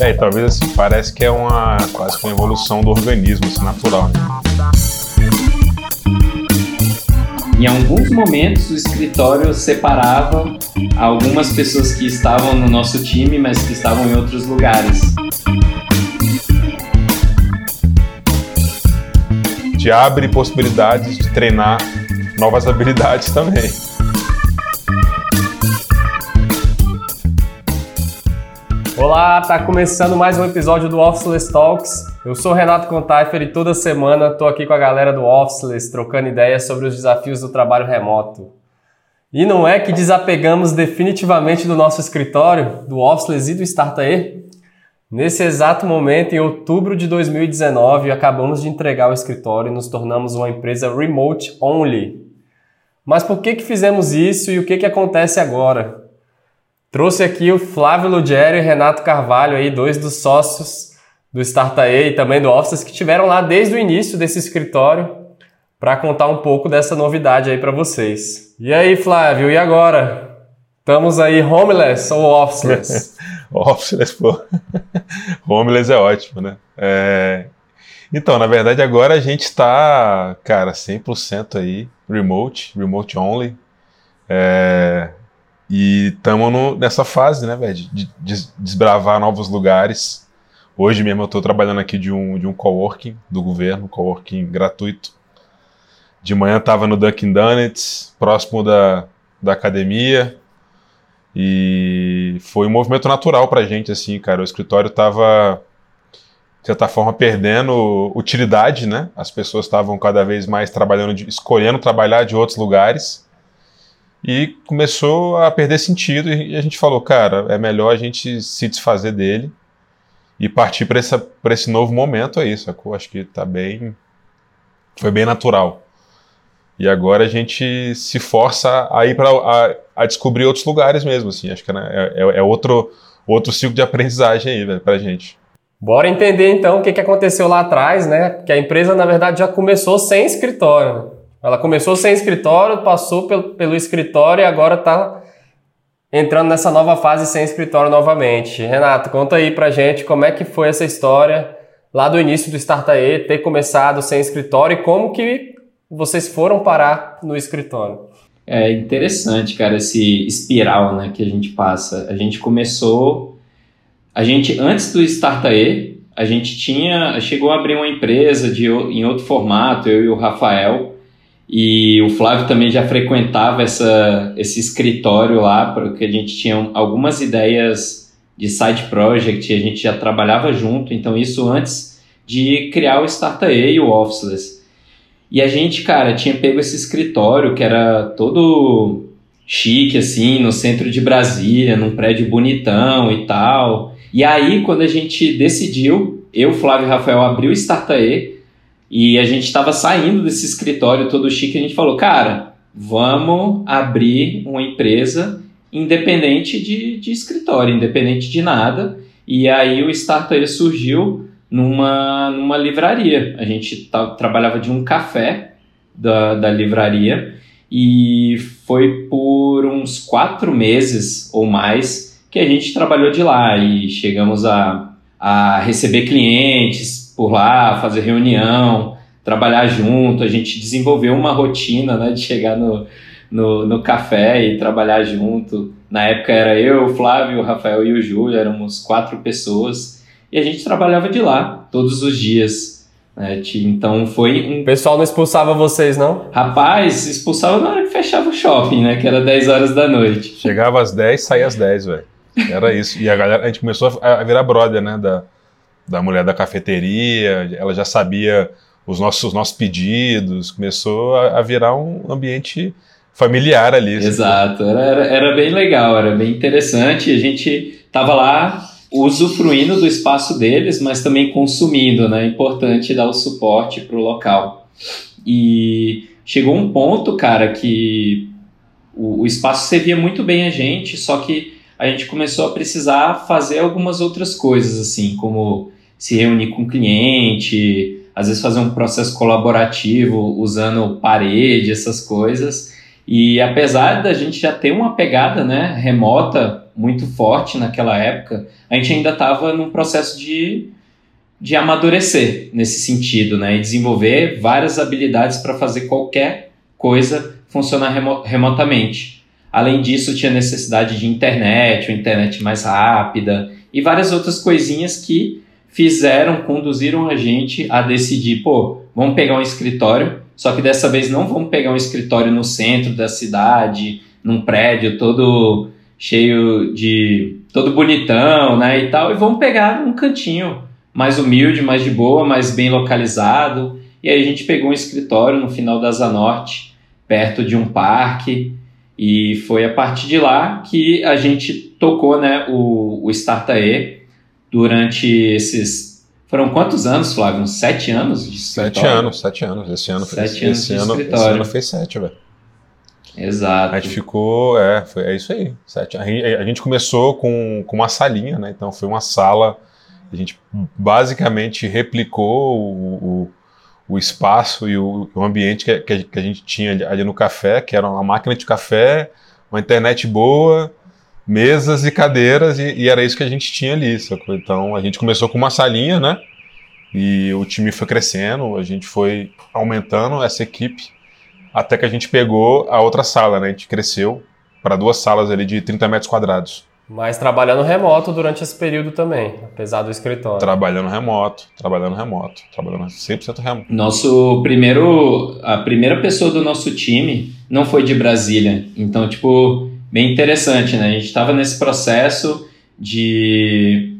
É, e talvez assim, parece que é uma quase que uma evolução do organismo, assim, natural. Né? Em alguns momentos o escritório separava algumas pessoas que estavam no nosso time, mas que estavam em outros lugares. Te abre possibilidades de treinar novas habilidades também. Olá, tá começando mais um episódio do Officeless Talks. Eu sou Renato Contaifer e toda semana tô aqui com a galera do Officeless trocando ideias sobre os desafios do trabalho remoto. E não é que desapegamos definitivamente do nosso escritório, do Officeless e do Startae? Nesse exato momento, em outubro de 2019, acabamos de entregar o escritório e nos tornamos uma empresa remote only. Mas por que, que fizemos isso e o que, que acontece agora? Trouxe aqui o Flávio Lugero e Renato Carvalho, aí, dois dos sócios do Startae e também do Offices, que tiveram lá desde o início desse escritório para contar um pouco dessa novidade aí para vocês. E aí, Flávio, e agora? Estamos aí homeless ou officeless? officeless, pô. homeless é ótimo, né? É... Então, na verdade, agora a gente está, cara, 100% aí remote, remote only. É... E estamos nessa fase, né, velho, de, de, desbravar novos lugares. Hoje mesmo eu estou trabalhando aqui de um, de um coworking do governo, coworking gratuito. De manhã estava no Dunkin' Donuts, próximo da, da academia. E foi um movimento natural para a gente, assim, cara. O escritório estava, de certa forma, perdendo utilidade, né? As pessoas estavam cada vez mais trabalhando, de, escolhendo trabalhar de outros lugares e começou a perder sentido e a gente falou, cara, é melhor a gente se desfazer dele e partir para esse novo momento aí, sacou? Acho que tá bem. Foi bem natural. E agora a gente se força a ir para a, a, descobrir outros lugares mesmo, assim. Acho que né, é, é, é, outro, outro ciclo de aprendizagem aí, velho, pra gente. Bora entender então o que, que aconteceu lá atrás, né? Que a empresa, na verdade, já começou sem escritório. Ela começou sem escritório, passou pelo, pelo escritório e agora está entrando nessa nova fase sem escritório novamente. Renato, conta aí pra gente como é que foi essa história lá do início do Startae, ter começado sem escritório e como que vocês foram parar no escritório. É interessante, cara, esse espiral né, que a gente passa. A gente começou. A gente, antes do Startae, a gente tinha. Chegou a abrir uma empresa de, em outro formato, eu e o Rafael. E o Flávio também já frequentava essa, esse escritório lá, porque a gente tinha algumas ideias de side project, a gente já trabalhava junto, então isso antes de criar o Startup e o Officeless. E a gente, cara, tinha pego esse escritório que era todo chique, assim, no centro de Brasília, num prédio bonitão e tal. E aí, quando a gente decidiu, eu, Flávio e Rafael, abrir o Startup, e a gente estava saindo desse escritório todo chique, a gente falou, cara, vamos abrir uma empresa independente de, de escritório, independente de nada. E aí o Startup surgiu numa, numa livraria. A gente trabalhava de um café da, da livraria e foi por uns quatro meses ou mais que a gente trabalhou de lá e chegamos a, a receber clientes, por lá, fazer reunião, trabalhar junto. A gente desenvolveu uma rotina né, de chegar no, no, no café e trabalhar junto. Na época era eu, o Flávio, o Rafael e o Júlio, éramos quatro pessoas. E a gente trabalhava de lá todos os dias. Né? Então foi um. O pessoal não expulsava vocês, não? Rapaz, expulsava na hora que fechava o shopping, né? Que era 10 horas da noite. Chegava às 10, saía às 10, velho. Era isso. E a galera, a gente começou a virar brother, né? Da, da mulher da cafeteria, ela já sabia os nossos, os nossos pedidos, começou a, a virar um ambiente familiar ali. Exato, era, era, era, bem legal, era bem interessante. A gente estava lá usufruindo do espaço deles, mas também consumindo, né? É importante dar o suporte para o local. E chegou um ponto, cara, que o, o espaço servia muito bem a gente, só que a gente começou a precisar fazer algumas outras coisas, assim, como se reunir com o cliente, às vezes fazer um processo colaborativo usando parede, essas coisas. E apesar da gente já ter uma pegada né, remota muito forte naquela época, a gente ainda estava num processo de, de amadurecer nesse sentido, né? E desenvolver várias habilidades para fazer qualquer coisa funcionar remo remotamente. Além disso, tinha necessidade de internet, uma internet mais rápida e várias outras coisinhas que fizeram, conduziram a gente a decidir, pô, vamos pegar um escritório, só que dessa vez não vamos pegar um escritório no centro da cidade, num prédio todo cheio de todo bonitão, né, e tal, e vamos pegar um cantinho mais humilde, mais de boa, mais bem localizado. E aí a gente pegou um escritório no final da Zanorte, perto de um parque, e foi a partir de lá que a gente tocou, né, o, o Startae durante esses foram quantos anos, Flávio? Uns sete anos de escritório? Sete anos, sete anos. Esse ano, sete anos esse de ano, escritório. Esse ano fez sete, velho. Exato. A gente ficou, é, foi, é isso aí. Sete. A, gente, a gente começou com, com uma salinha, né? Então foi uma sala, a gente basicamente replicou o, o, o espaço e o, o ambiente que, que, a gente tinha ali no café, que era uma máquina de café, uma internet boa, mesas e cadeiras, e, e era isso que a gente tinha ali. Sacou? Então a gente começou com uma salinha, né? E o time foi crescendo, a gente foi aumentando essa equipe até que a gente pegou a outra sala, né? A gente cresceu para duas salas ali de 30 metros quadrados. Mas trabalhando remoto durante esse período também, apesar do escritório. Trabalhando remoto, trabalhando remoto, trabalhando 100% remoto. Nosso primeiro, a primeira pessoa do nosso time não foi de Brasília. Então, tipo, bem interessante, né? A gente estava nesse processo de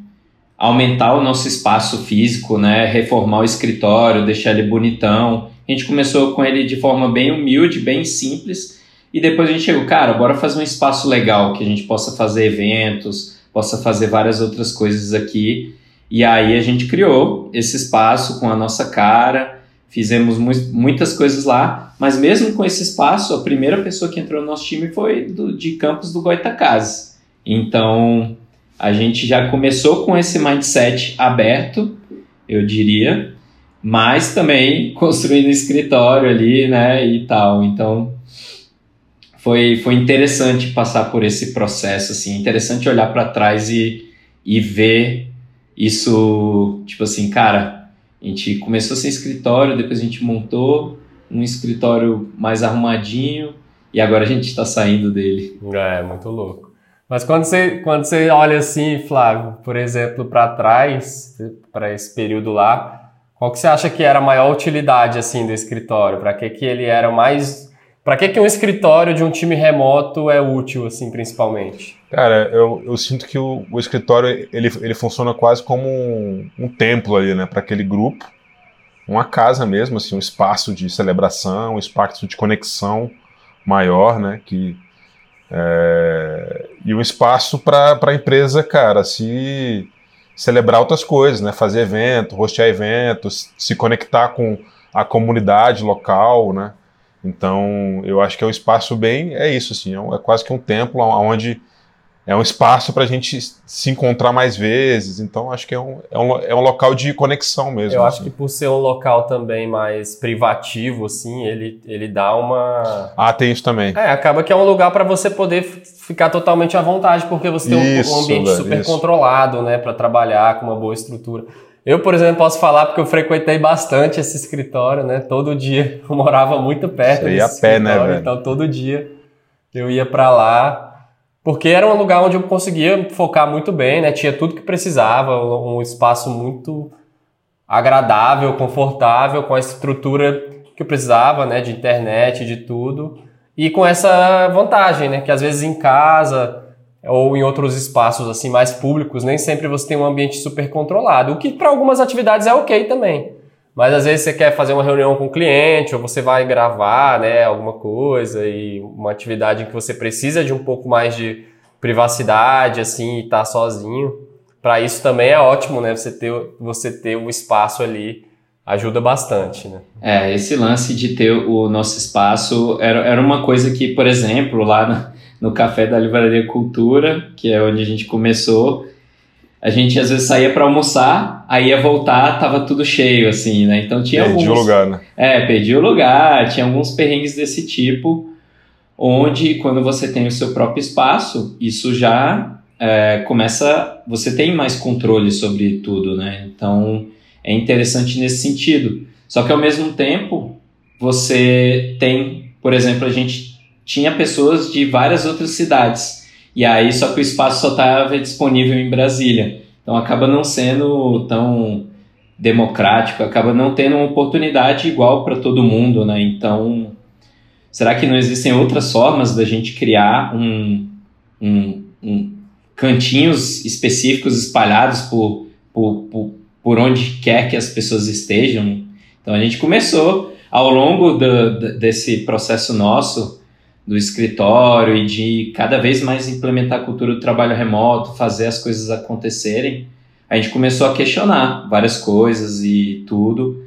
aumentar o nosso espaço físico, né? Reformar o escritório, deixar ele bonitão. A gente começou com ele de forma bem humilde, bem simples, e depois a gente chegou, cara, bora fazer um espaço legal que a gente possa fazer eventos, possa fazer várias outras coisas aqui. E aí a gente criou esse espaço com a nossa cara, fizemos mu muitas coisas lá, mas mesmo com esse espaço, a primeira pessoa que entrou no nosso time foi do, de campus do Goitacazes. Então a gente já começou com esse mindset aberto, eu diria, mas também construindo escritório ali, né, e tal. Então, foi, foi interessante passar por esse processo, assim, interessante olhar para trás e, e ver isso, tipo assim, cara, a gente começou sem escritório, depois a gente montou um escritório mais arrumadinho e agora a gente está saindo dele. É, muito louco. Mas quando você, quando você olha assim, Flávio, por exemplo, para trás, para esse período lá, qual que você acha que era a maior utilidade assim do escritório? Para que que ele era mais para que que um escritório de um time remoto é útil assim principalmente? Cara, eu, eu sinto que o, o escritório ele, ele funciona quase como um, um templo ali, né, para aquele grupo, uma casa mesmo, assim, um espaço de celebração, um espaço de conexão maior, né, que é, e um espaço para a empresa, cara, se celebrar outras coisas, né? Fazer evento, hostear eventos, se conectar com a comunidade local, né? Então, eu acho que é um espaço bem, é isso, assim, é, é quase que um templo onde é um espaço para a gente se encontrar mais vezes. Então, acho que é um, é um, é um local de conexão mesmo. Eu assim. acho que por ser um local também mais privativo, assim, ele, ele dá uma. Ah, tem isso também. É, acaba que é um lugar para você poder ficar totalmente à vontade, porque você tem isso, um, ambiente velho, super isso. controlado, né, para trabalhar com uma boa estrutura. Eu, por exemplo, posso falar porque eu frequentei bastante esse escritório, né? Todo dia eu morava muito perto Você ia a pé, né, velho? Então todo dia eu ia para lá porque era um lugar onde eu conseguia focar muito bem, né? Tinha tudo que precisava, um espaço muito agradável, confortável, com a estrutura que eu precisava, né? De internet, de tudo. E com essa vantagem, né? Que às vezes em casa ou em outros espaços assim mais públicos, nem sempre você tem um ambiente super controlado, o que para algumas atividades é ok também. Mas às vezes você quer fazer uma reunião com o cliente, ou você vai gravar né, alguma coisa, e uma atividade em que você precisa de um pouco mais de privacidade, assim, e estar tá sozinho. Para isso também é ótimo, né? Você ter, você ter um espaço ali ajuda bastante, né? É, esse lance de ter o nosso espaço era, era uma coisa que, por exemplo, lá no, no Café da Livraria Cultura, que é onde a gente começou, a gente às vezes saía para almoçar, aí ia voltar, tava tudo cheio, assim, né? Então tinha perdi alguns... o lugar, né? É, perdi o lugar, tinha alguns perrengues desse tipo, onde quando você tem o seu próprio espaço, isso já é, começa, você tem mais controle sobre tudo, né? Então é interessante nesse sentido. Só que ao mesmo tempo você tem, por exemplo, a gente tinha pessoas de várias outras cidades e aí só que o espaço só estava disponível em Brasília, então acaba não sendo tão democrático, acaba não tendo uma oportunidade igual para todo mundo, né? Então será que não existem outras formas da gente criar um, um, um cantinhos específicos espalhados por, por, por, por, onde quer que as pessoas estejam. Então a gente começou ao longo do, desse processo nosso do escritório e de cada vez mais implementar a cultura do trabalho remoto, fazer as coisas acontecerem, a gente começou a questionar várias coisas e tudo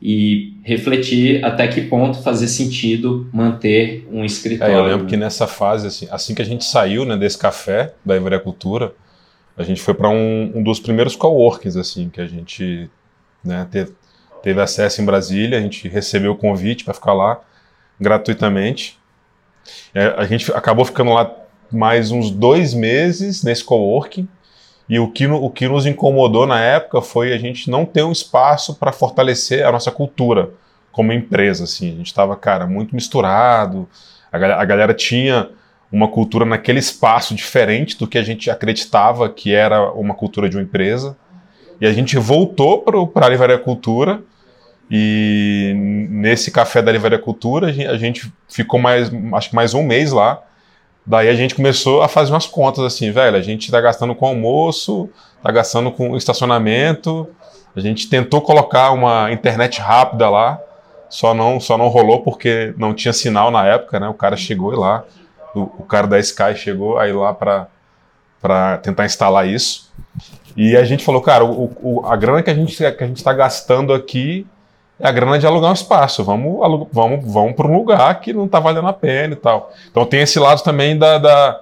e refletir até que ponto fazia sentido manter um escritório. É, eu lembro que nessa fase, assim, assim que a gente saiu né, desse café da Cultura, a gente foi para um, um, dos primeiros coworkings assim que a gente né, teve, teve acesso em Brasília, a gente recebeu o convite para ficar lá gratuitamente. É, a gente acabou ficando lá mais uns dois meses nesse coworking. E o que, o que nos incomodou na época foi a gente não ter um espaço para fortalecer a nossa cultura como empresa. Assim. A gente estava, cara, muito misturado. A, a galera tinha uma cultura naquele espaço diferente do que a gente acreditava que era uma cultura de uma empresa. E a gente voltou para a Livraria Cultura. E nesse café da Livraria Cultura, a gente ficou mais, acho que mais um mês lá Daí a gente começou a fazer umas contas assim, velho, a gente tá gastando com almoço, tá gastando com estacionamento, a gente tentou colocar uma internet rápida lá, só não, só não rolou porque não tinha sinal na época, né? O cara chegou e lá, o, o cara da Sky chegou aí lá para tentar instalar isso. E a gente falou, cara, o, o, a grana que a gente que a gente está gastando aqui é a grana de alugar um espaço. Vamos, vamos, vamos para um lugar que não está valendo a pena e tal. Então tem esse lado também da, da,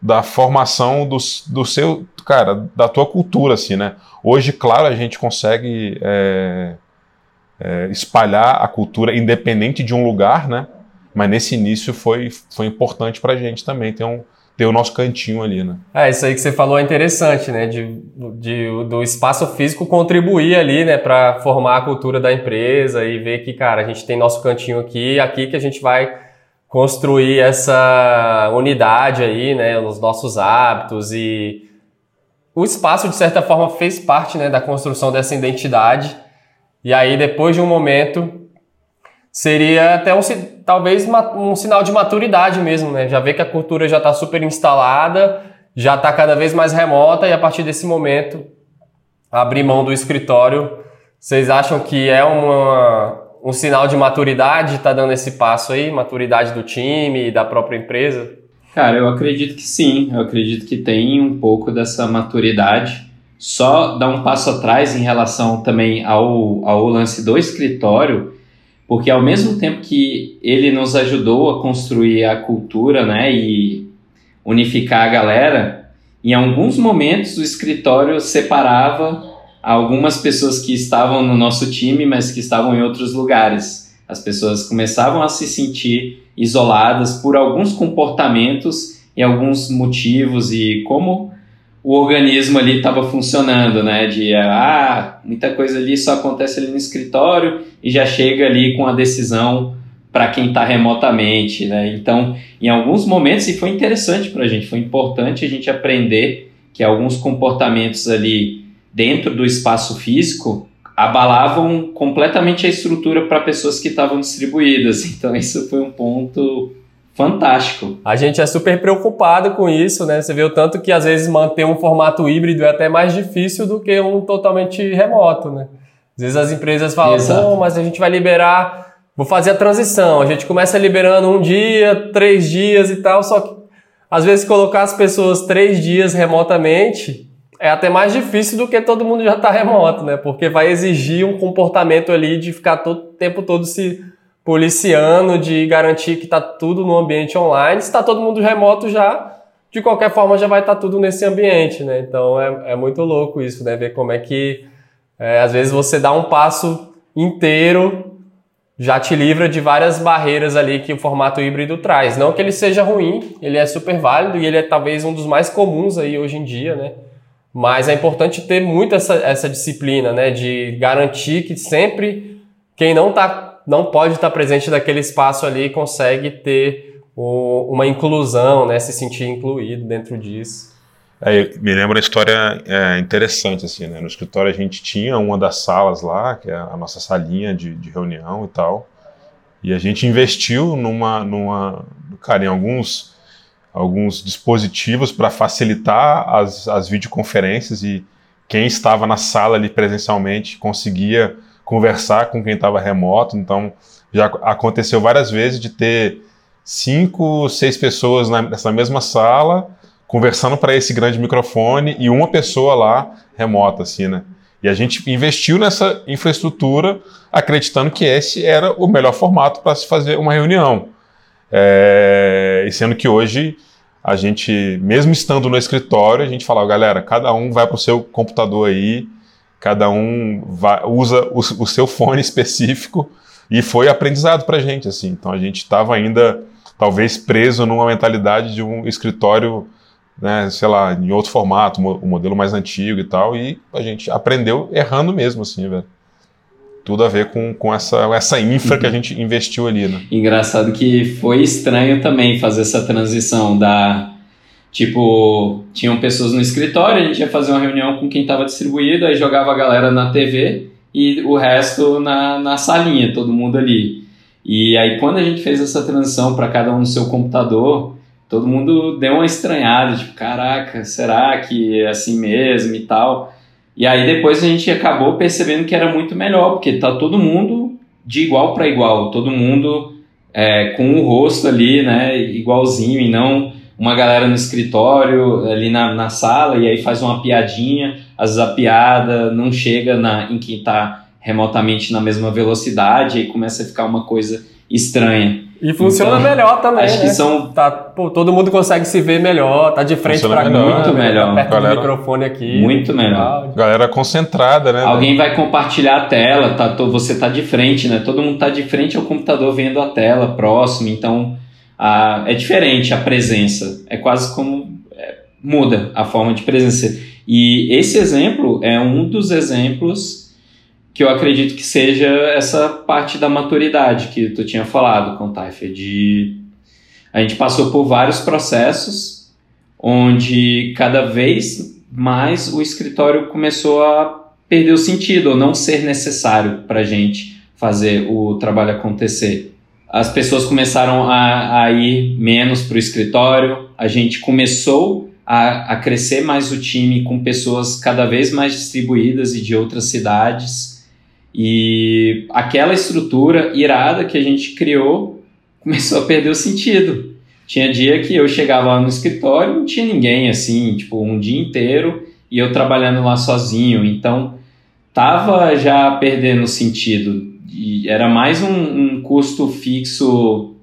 da formação do, do seu, cara, da tua cultura, assim, né? Hoje, claro, a gente consegue é, é, espalhar a cultura independente de um lugar, né? Mas nesse início foi, foi importante para a gente também ter um, ter o nosso cantinho ali, né? É, isso aí que você falou é interessante, né? De, de do espaço físico contribuir ali, né, para formar a cultura da empresa e ver que, cara, a gente tem nosso cantinho aqui, aqui que a gente vai construir essa unidade aí, né, nos nossos hábitos e o espaço de certa forma fez parte, né, da construção dessa identidade. E aí depois de um momento seria até um, talvez um sinal de maturidade mesmo, né? Já vê que a cultura já está super instalada, já está cada vez mais remota e a partir desse momento abrir mão do escritório. Vocês acham que é uma, um sinal de maturidade está dando esse passo aí, maturidade do time e da própria empresa? Cara, eu acredito que sim. Eu acredito que tem um pouco dessa maturidade. Só dar um passo atrás em relação também ao, ao lance do escritório porque ao mesmo tempo que ele nos ajudou a construir a cultura, né, e unificar a galera, em alguns momentos o escritório separava algumas pessoas que estavam no nosso time, mas que estavam em outros lugares. As pessoas começavam a se sentir isoladas por alguns comportamentos e alguns motivos e como o organismo ali estava funcionando, né? De ah, muita coisa ali só acontece ali no escritório e já chega ali com a decisão para quem está remotamente, né? Então, em alguns momentos, e foi interessante para a gente, foi importante a gente aprender que alguns comportamentos ali dentro do espaço físico abalavam completamente a estrutura para pessoas que estavam distribuídas. Então, isso foi um ponto fantástico. A gente é super preocupado com isso, né? Você vê o tanto que às vezes manter um formato híbrido é até mais difícil do que um totalmente remoto, né? Às vezes as empresas falam, mas a gente vai liberar, vou fazer a transição. A gente começa liberando um dia, três dias e tal, só que às vezes colocar as pessoas três dias remotamente é até mais difícil do que todo mundo já está remoto, né? Porque vai exigir um comportamento ali de ficar todo tempo todo se policiando de garantir que está tudo no ambiente online. Se está todo mundo remoto já, de qualquer forma já vai estar tá tudo nesse ambiente, né? Então é, é muito louco isso, né? Ver como é que é, às vezes você dá um passo inteiro já te livra de várias barreiras ali que o formato híbrido traz. Não que ele seja ruim, ele é super válido e ele é talvez um dos mais comuns aí hoje em dia, né? Mas é importante ter muito essa, essa disciplina, né? De garantir que sempre quem não, tá, não pode estar presente naquele espaço ali consegue ter o, uma inclusão, né? Se sentir incluído dentro disso. É, me lembra uma história é, interessante, assim, né? No escritório a gente tinha uma das salas lá, que é a nossa salinha de, de reunião e tal, e a gente investiu numa, numa cara, em alguns, alguns dispositivos para facilitar as, as videoconferências e quem estava na sala ali presencialmente conseguia conversar com quem estava remoto, então já aconteceu várias vezes de ter cinco, seis pessoas nessa mesma sala conversando para esse grande microfone e uma pessoa lá remota, assim, né? E a gente investiu nessa infraestrutura acreditando que esse era o melhor formato para se fazer uma reunião. É, e sendo que hoje a gente, mesmo estando no escritório, a gente fala, galera, cada um vai para o seu computador aí, cada um vai, usa o, o, seu fone específico e foi aprendizado para a gente, assim. Então a gente estava ainda, talvez, preso numa mentalidade de um escritório né, sei lá, em outro formato, o modelo mais antigo e tal, e a gente aprendeu errando mesmo, assim, velho. Tudo a ver com, com essa, essa infra que a gente investiu ali, né? Engraçado que foi estranho também fazer essa transição da. Tipo, tinham pessoas no escritório, a gente ia fazer uma reunião com quem estava distribuído, aí jogava a galera na TV e o resto na, na salinha, todo mundo ali. E aí, quando a gente fez essa transição para cada um no seu computador, todo mundo deu uma estranhada, tipo, caraca, será que é assim mesmo e tal? E aí depois a gente acabou percebendo que era muito melhor, porque tá todo mundo de igual para igual, todo mundo é, com o rosto ali, né, igualzinho, e não uma galera no escritório, ali na, na sala, e aí faz uma piadinha, às vezes a piada não chega na, em quem tá remotamente na mesma velocidade, aí começa a ficar uma coisa estranha. E funciona então, melhor também. Acho né? que são. Tá, pô, todo mundo consegue se ver melhor, tá de frente para cá. Muito melhor. Tá perto Galera, do microfone aqui. Muito melhor. Galera concentrada, né? Alguém vai compartilhar a tela, tá, você tá de frente, né? Todo mundo tá de frente ao computador vendo a tela próximo, então a, é diferente a presença. É quase como. É, muda a forma de presença. E esse exemplo é um dos exemplos que eu acredito que seja essa parte da maturidade que tu tinha falado com o Taifer, de a gente passou por vários processos onde cada vez mais o escritório começou a perder o sentido ou não ser necessário para a gente fazer o trabalho acontecer. As pessoas começaram a, a ir menos para o escritório, a gente começou a, a crescer mais o time com pessoas cada vez mais distribuídas e de outras cidades e aquela estrutura irada que a gente criou começou a perder o sentido. Tinha dia que eu chegava lá no escritório não tinha ninguém assim, tipo, um dia inteiro e eu trabalhando lá sozinho. Então, tava já perdendo sentido. E era mais um, um custo fixo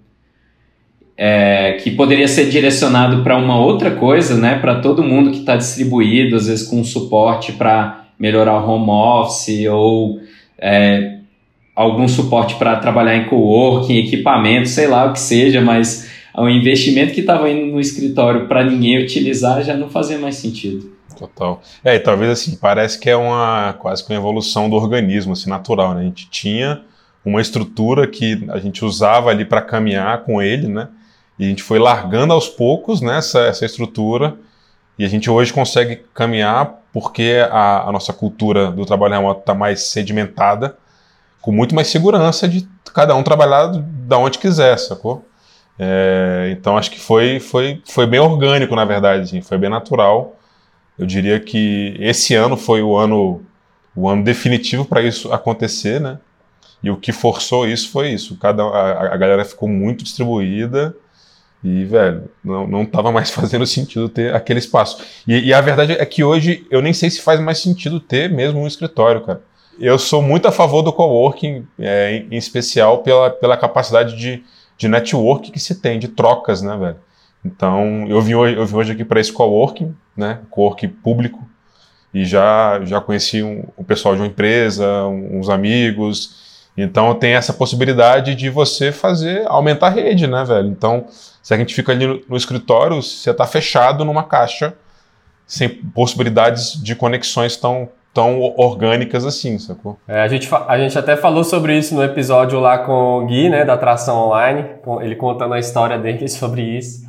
é, que poderia ser direcionado para uma outra coisa, né? Para todo mundo que está distribuído, às vezes com suporte para melhorar o home office ou é, algum suporte para trabalhar em coworking, equipamento, sei lá o que seja, mas o investimento que estava indo no escritório para ninguém utilizar já não fazia mais sentido. Total. É, e talvez assim, parece que é uma quase que uma evolução do organismo, assim, natural, né? A gente tinha uma estrutura que a gente usava ali para caminhar com ele, né? E a gente foi largando aos poucos né, essa, essa estrutura e a gente hoje consegue caminhar porque a, a nossa cultura do trabalho remoto está mais sedimentada, com muito mais segurança de cada um trabalhar da onde quiser, sacou? É, então acho que foi, foi, foi bem orgânico, na verdade, assim, foi bem natural. Eu diria que esse ano foi o ano, o ano definitivo para isso acontecer, né? E o que forçou isso foi isso. Cada, a, a galera ficou muito distribuída e, velho, não, não mais fazendo sentido ter aquele espaço. E, e, a verdade é que hoje eu nem sei se faz mais sentido ter mesmo um escritório, cara. Eu sou muito a favor do coworking, é, em, em especial pela, pela capacidade de, de network que se tem, de trocas, né, velho? Então, eu vim hoje, eu vim hoje aqui para esse coworking, né, coworking público, e já, já conheci um, o pessoal de uma empresa, uns amigos, Então tem essa possibilidade de você fazer, aumentar a rede, né, velho? Então, se a gente fica ali no, no escritório, você está fechado numa caixa, sem possibilidades de conexões tão, tão orgânicas assim, sacou? É, a, gente, a gente até falou sobre isso no episódio lá com o Gui, né, da Atração Online, ele contando a história dele sobre isso,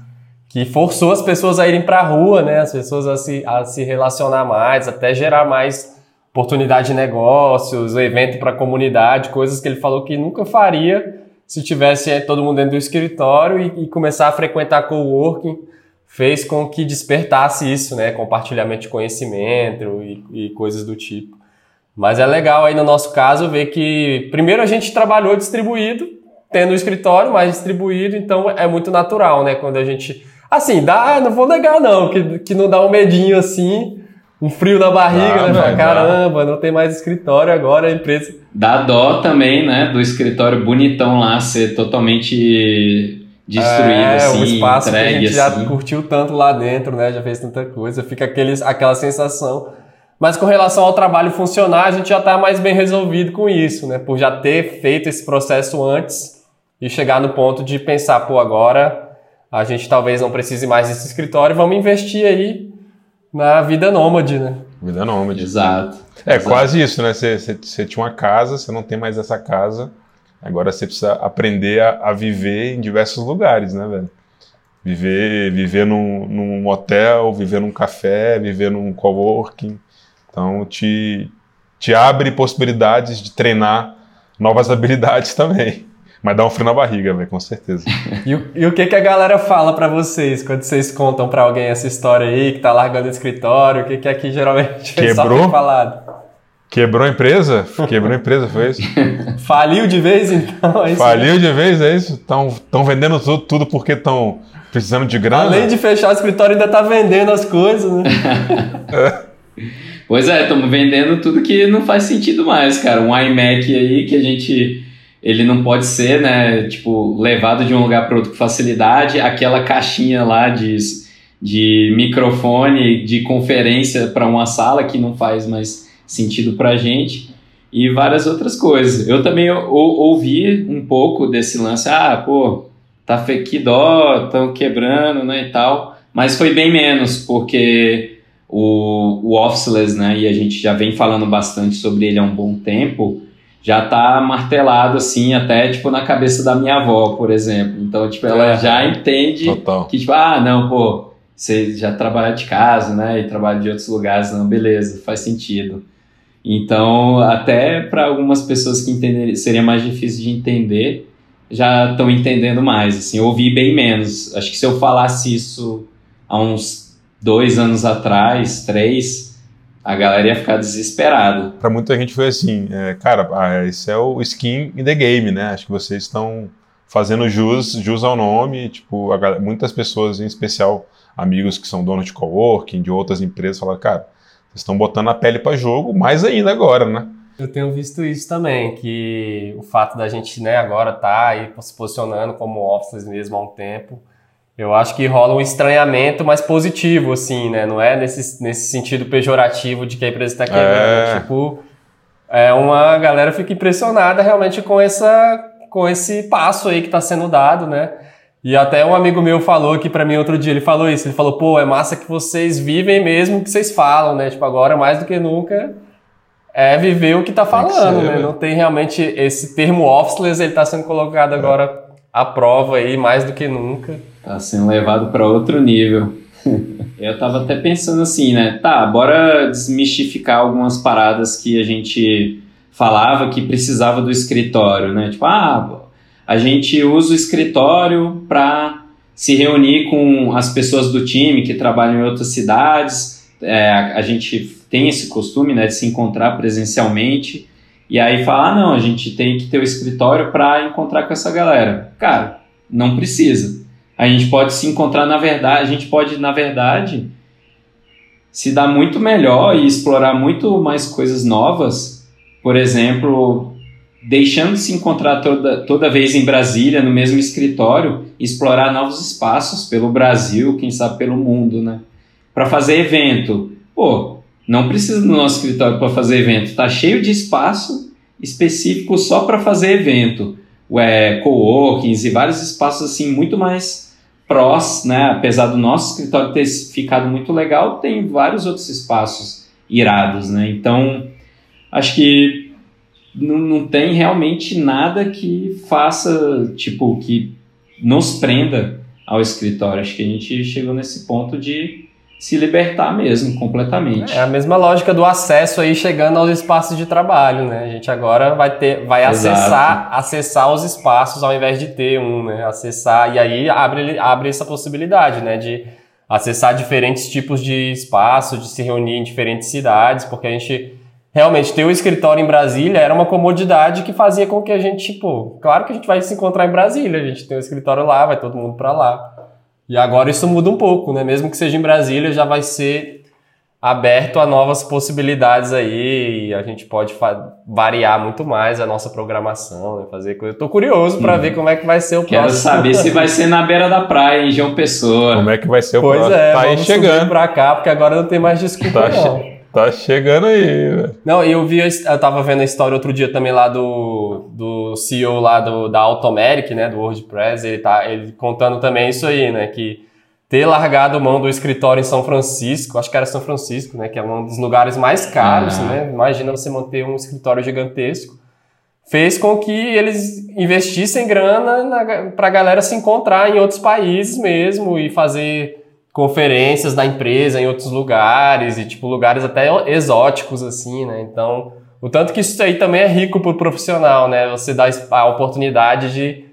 que forçou as pessoas a irem para a rua, né, as pessoas a se, a se relacionar mais, até gerar mais oportunidade de negócios, evento para a comunidade, coisas que ele falou que nunca faria se tivesse todo mundo dentro do escritório e, e começar a frequentar coworking fez com que despertasse isso, né, compartilhamento de conhecimento e, e coisas do tipo. Mas é legal aí no nosso caso ver que primeiro a gente trabalhou distribuído, tendo o escritório mais distribuído, então é muito natural, né, quando a gente assim, dá, não vou negar não, que, que não dá um medinho assim, um frio na barriga, ah, né? Caramba, não tem mais escritório agora, a empresa. Dá dó também, né? Do escritório bonitão lá ser totalmente destruído, é, assim, um espaço entregue, que a gente assim. já curtiu tanto lá dentro, né? Já fez tanta coisa, fica aqueles, aquela sensação. Mas com relação ao trabalho funcionar, a gente já está mais bem resolvido com isso, né? Por já ter feito esse processo antes e chegar no ponto de pensar, pô, agora a gente talvez não precise mais desse escritório, vamos investir aí na vida nômade, né? Vida nômade. Exato. É Exato. quase isso, né? Você, tinha uma casa, você não tem mais essa casa. Agora você precisa aprender a, a viver em diversos lugares, né, velho? Viver, viver num, num hotel, viver num café, viver num coworking. Então te, te abre possibilidades de treinar novas habilidades também. Mas dá um frio na barriga, velho, com certeza. e, o, e o que, que a galera fala para vocês quando vocês contam para alguém essa história aí, que tá largando o escritório? O que, que aqui geralmente Quebrou? falado? Quebrou a empresa? Quebrou a empresa, foi isso? Faliu de vez, então? É Faliu de vez, é isso? Estão vendendo tudo, tudo porque estão precisando de grana? Além de fechar o escritório, ainda tá vendendo as coisas, né? Pois é, estamos vendendo tudo que não faz sentido mais, cara. Um iMac aí que a gente ele não pode ser, né, tipo, levado de um lugar para outro com facilidade. Aquela caixinha lá de, de microfone, de conferência para uma sala que não faz mais sentido para a gente e várias outras coisas. Eu também ouvi um pouco desse lance, ah, pô, tá que dó, estão quebrando, né, e tal, mas foi bem menos, porque o, o Officeless, né, e a gente já vem falando bastante sobre ele há um bom tempo, já tá martelado assim até tipo na cabeça da minha avó, por exemplo. Então, tipo, ela é, já entende total. que tipo, ah, não, pô, você já trabalha de casa, né, e trabalha de outros lugares, não, beleza, faz sentido. Então, até para algumas pessoas que entender, seria mais difícil de entender, já estão entendendo mais, assim, eu ouvi bem menos. Acho que se eu falasse isso há uns dois anos atrás, três, a galera ia ficar desesperada. Para muita gente foi assim, é, cara, ah, esse é o skin in the game, né? Acho que vocês estão fazendo jus, jus ao nome, tipo, a, muitas pessoas, em especial amigos que são donos de coworking, de outras empresas, falaram, cara, vocês estão botando a pele para jogo, mais ainda agora, né? Eu tenho visto isso também, que o fato da gente, né, agora tá aí se posicionando como offices mesmo há um tempo, eu acho que rola um estranhamento mais positivo, assim, né? Não é nesse, nesse sentido pejorativo de que a empresa está quebrando. É. Tipo, é uma galera fica impressionada realmente com, essa, com esse passo aí que está sendo dado, né? E até um amigo meu falou aqui para mim outro dia, ele falou isso, ele falou, pô, é massa que vocês vivem mesmo o que vocês falam, né? Tipo, agora mais do que nunca é viver o que tá falando, ser, né? Não tem realmente esse termo officeless, ele tá sendo colocado é. agora à prova aí mais do que nunca. Tá sendo levado para outro nível. Eu tava até pensando assim, né? Tá, bora desmistificar algumas paradas que a gente falava que precisava do escritório, né? Tipo, ah, a gente usa o escritório para se reunir com as pessoas do time que trabalham em outras cidades. É, a gente tem esse costume, né, de se encontrar presencialmente. E aí falar, ah, não, a gente tem que ter o escritório para encontrar com essa galera. Cara, não precisa. A gente pode se encontrar na verdade, a gente pode, na verdade, se dar muito melhor e explorar muito mais coisas novas. Por exemplo, deixando de se encontrar toda, toda vez em Brasília, no mesmo escritório, explorar novos espaços pelo Brasil, quem sabe pelo mundo, né? Para fazer evento. Pô, não precisa do nosso escritório para fazer evento. Tá cheio de espaço específico só para fazer evento, é, coworkings e vários espaços assim muito mais prós, né? Apesar do nosso escritório ter ficado muito legal, tem vários outros espaços irados, né? Então, acho que não, não tem realmente nada que faça, tipo, que nos prenda ao escritório. Acho que a gente chegou nesse ponto de se libertar mesmo, completamente. É a mesma lógica do acesso aí chegando aos espaços de trabalho, né? A gente agora vai ter, vai acessar, acessar os espaços ao invés de ter um, né? Acessar e aí abre, abre essa possibilidade, né? De acessar diferentes tipos de espaço, de se reunir em diferentes cidades, porque a gente realmente ter o um escritório em Brasília era uma comodidade que fazia com que a gente, tipo, claro que a gente vai se encontrar em Brasília, a gente tem um escritório lá, vai todo mundo para lá. E agora isso muda um pouco, né? Mesmo que seja em Brasília, já vai ser aberto a novas possibilidades aí e a gente pode variar muito mais a nossa programação, né? fazer coisa. Eu tô curioso para uhum. ver como é que vai ser o Quero próximo. Quero saber se vai ser na beira da praia em João Pessoa. Como é que vai ser o pois próximo? Pois é, tá aí chegando para cá porque agora não tem mais desculpa tá não. Tá chegando aí, velho. Não, eu vi, eu tava vendo a história outro dia também lá do, do CEO lá do, da Automeric, né, do WordPress, ele tá ele contando também isso aí, né, que ter largado mão do escritório em São Francisco, acho que era São Francisco, né, que é um dos lugares mais caros, né, imagina você manter um escritório gigantesco, fez com que eles investissem grana para a galera se encontrar em outros países mesmo e fazer conferências da empresa em outros lugares e tipo lugares até exóticos assim, né? Então, o tanto que isso aí também é rico para o profissional, né? Você dá a oportunidade de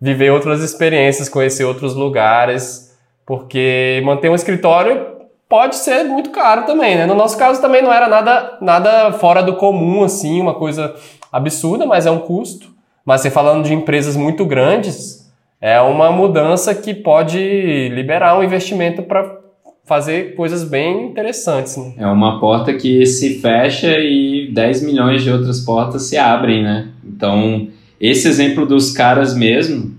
viver outras experiências, conhecer outros lugares, porque manter um escritório pode ser muito caro também, né? No nosso caso também não era nada nada fora do comum assim, uma coisa absurda, mas é um custo. Mas você falando de empresas muito grandes, é uma mudança que pode liberar um investimento para fazer coisas bem interessantes. Né? É uma porta que se fecha e 10 milhões de outras portas se abrem, né? Então, esse exemplo dos caras mesmo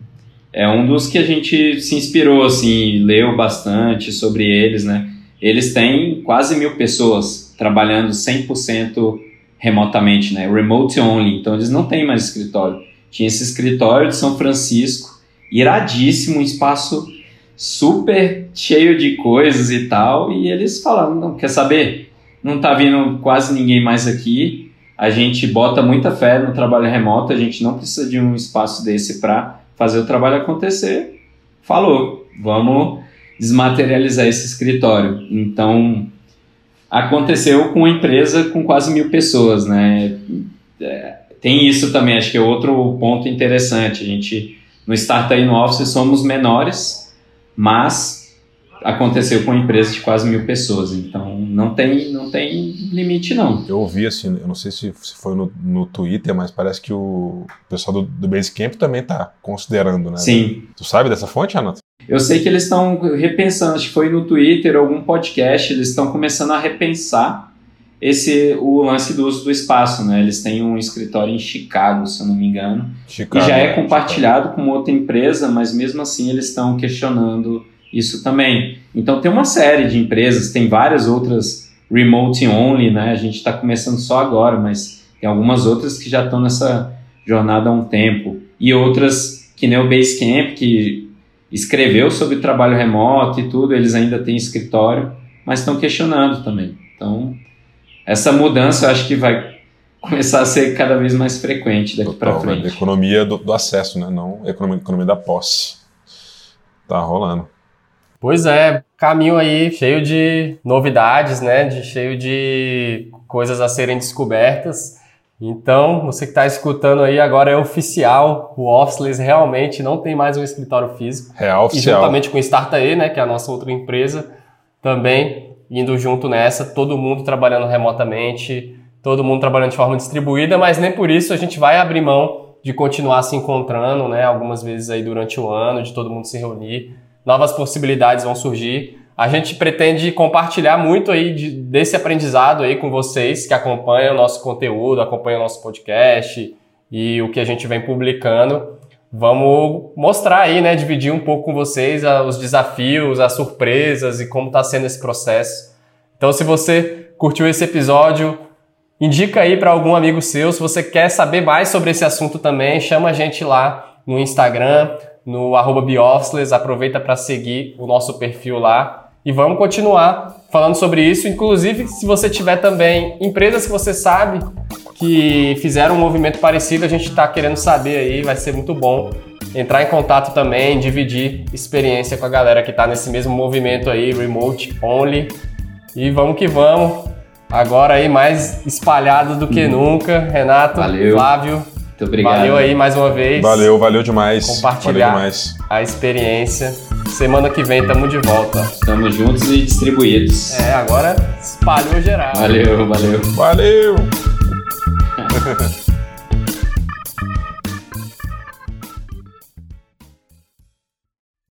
é um dos que a gente se inspirou, assim, leu bastante sobre eles, né? Eles têm quase mil pessoas trabalhando 100% remotamente, né? Remote only. Então, eles não têm mais escritório. Tinha esse escritório de São Francisco iradíssimo, um espaço super cheio de coisas e tal. E eles falaram: não, quer saber? Não tá vindo quase ninguém mais aqui. A gente bota muita fé no trabalho remoto, a gente não precisa de um espaço desse para fazer o trabalho acontecer. Falou, vamos desmaterializar esse escritório. Então, aconteceu com uma empresa com quase mil pessoas, né? É, tem isso também, acho que é outro ponto interessante. A gente no Startup no Office somos menores, mas aconteceu com uma empresa de quase mil pessoas, então não tem, não tem limite não. Eu ouvi assim, eu não sei se, se foi no, no Twitter, mas parece que o pessoal do, do Basecamp também está considerando, né? Sim. Tu sabe dessa fonte, Renato? Eu sei que eles estão repensando, acho que foi no Twitter, algum podcast, eles estão começando a repensar esse o lance do uso do espaço, né? Eles têm um escritório em Chicago, se eu não me engano, Chicago, e já é compartilhado Chicago. com outra empresa, mas mesmo assim eles estão questionando isso também. Então tem uma série de empresas, tem várias outras remote only, né? A gente está começando só agora, mas tem algumas outras que já estão nessa jornada há um tempo e outras que nem o Basecamp que escreveu sobre trabalho remoto e tudo, eles ainda têm escritório, mas estão questionando também. Essa mudança eu acho que vai começar a ser cada vez mais frequente daqui para frente. Economia do, do, acesso, né? Não economia, economia da posse. Tá rolando. Pois é, caminho aí cheio de novidades, né? De, cheio de coisas a serem descobertas. Então, você que está escutando aí agora é oficial, o Officeless realmente não tem mais um escritório físico. É oficial. E juntamente com o Startae, né, que é a nossa outra empresa, também indo junto nessa, todo mundo trabalhando remotamente, todo mundo trabalhando de forma distribuída, mas nem por isso a gente vai abrir mão de continuar se encontrando, né? Algumas vezes aí durante o ano, de todo mundo se reunir. Novas possibilidades vão surgir. A gente pretende compartilhar muito aí de, desse aprendizado aí com vocês que acompanham o nosso conteúdo, acompanham o nosso podcast e o que a gente vem publicando vamos mostrar aí, né, dividir um pouco com vocês os desafios, as surpresas e como está sendo esse processo. Então, se você curtiu esse episódio, Indica aí para algum amigo seu. Se você quer saber mais sobre esse assunto também, chama a gente lá no Instagram, no arroba Aproveita para seguir o nosso perfil lá. E vamos continuar falando sobre isso. Inclusive, se você tiver também empresas que você sabe que fizeram um movimento parecido, a gente está querendo saber aí, vai ser muito bom entrar em contato também, dividir experiência com a galera que está nesse mesmo movimento aí, remote only. E vamos que vamos. Agora aí mais espalhado do que hum. nunca. Renato, Valeu. Flávio. Muito obrigado. Valeu aí mais uma vez. Valeu, valeu demais. Compartilhar valeu demais. a experiência. Semana que vem tamo de volta. Estamos juntos e distribuídos. É, agora espalhou geral. Valeu, valeu. Valeu.